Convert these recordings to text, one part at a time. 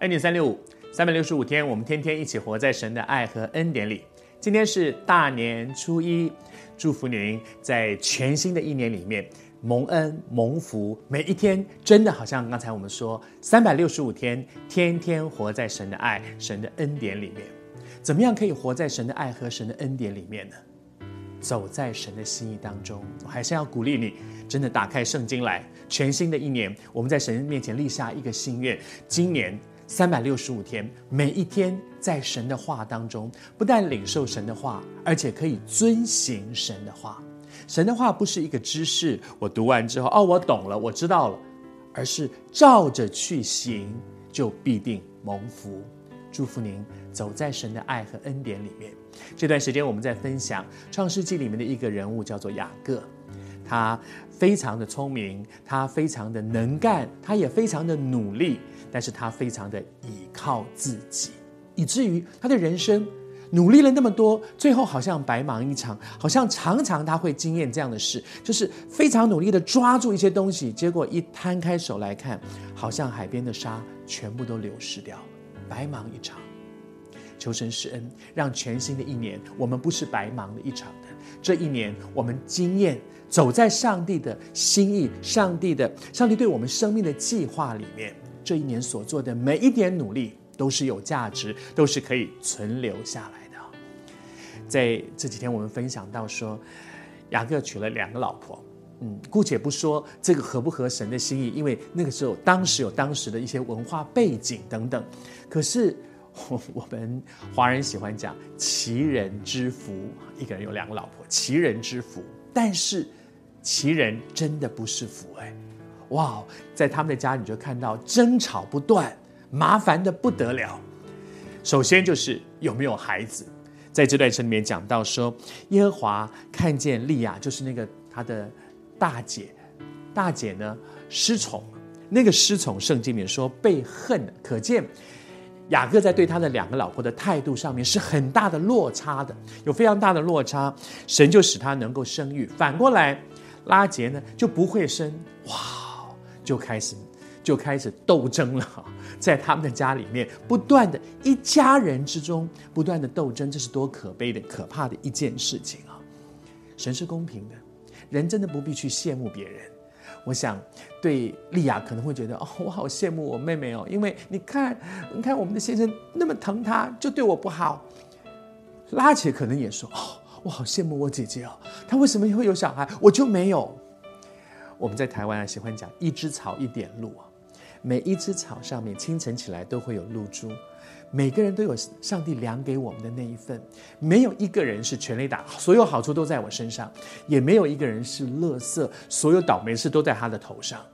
恩典三六五，三百六十五天，我们天天一起活在神的爱和恩典里。今天是大年初一，祝福您在全新的一年里面蒙恩蒙福，每一天真的好像刚才我们说，三百六十五天，天天活在神的爱、神的恩典里面。怎么样可以活在神的爱和神的恩典里面呢？走在神的心意当中，我还是要鼓励你，真的打开圣经来。全新的一年，我们在神面前立下一个心愿，今年。三百六十五天，每一天在神的话当中，不但领受神的话，而且可以遵行神的话。神的话不是一个知识，我读完之后，哦，我懂了，我知道了，而是照着去行，就必定蒙福。祝福您走在神的爱和恩典里面。这段时间我们在分享创世纪里面的一个人物，叫做雅各。他非常的聪明，他非常的能干，他也非常的努力，但是他非常的倚靠自己，以至于他的人生努力了那么多，最后好像白忙一场，好像常常他会经验这样的事，就是非常努力的抓住一些东西，结果一摊开手来看，好像海边的沙全部都流失掉了，白忙一场。求神施恩，让全新的一年，我们不是白忙了一场的。这一年，我们经验走在上帝的心意、上帝的、上帝对我们生命的计划里面。这一年所做的每一点努力，都是有价值，都是可以存留下来的。在这几天，我们分享到说，雅各娶了两个老婆。嗯，姑且不说这个合不合神的心意，因为那个时候当时有当时的一些文化背景等等。可是。我 我们华人喜欢讲奇人之福，一个人有两个老婆，奇人之福。但是奇人真的不是福哎，哇，在他们的家你就看到争吵不断，麻烦得不得了。首先就是有没有孩子，在这段圣经里面讲到说，耶和华看见利亚，就是那个他的大姐，大姐呢失宠，那个失宠圣经里面说被恨，可见。雅各在对他的两个老婆的态度上面是很大的落差的，有非常大的落差。神就使他能够生育，反过来拉结呢就不会生，哇，就开始就开始斗争了，在他们的家里面不断的一家人之中不断的斗争，这是多可悲的、可怕的一件事情啊！神是公平的，人真的不必去羡慕别人。我想，对丽雅可能会觉得哦，我好羡慕我妹妹哦，因为你看，你看我们的先生那么疼她，就对我不好。拉姐可能也说哦，我好羡慕我姐姐哦，她为什么会有小孩，我就没有。我们在台湾啊，喜欢讲一枝草一点露啊，每一只草上面清晨起来都会有露珠。每个人都有上帝量给我们的那一份，没有一个人是全垒打，所有好处都在我身上，也没有一个人是垃圾，所有倒霉事都在他的头上。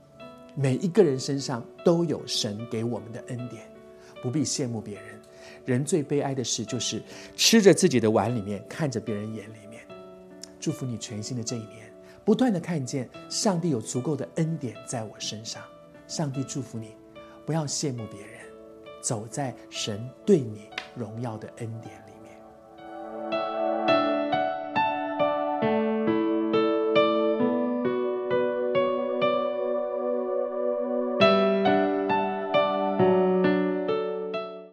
每一个人身上都有神给我们的恩典，不必羡慕别人。人最悲哀的事就是吃着自己的碗里面，看着别人眼里面。祝福你全新的这一年，不断的看见上帝有足够的恩典在我身上。上帝祝福你，不要羡慕别人。走在神对你荣耀的恩典里。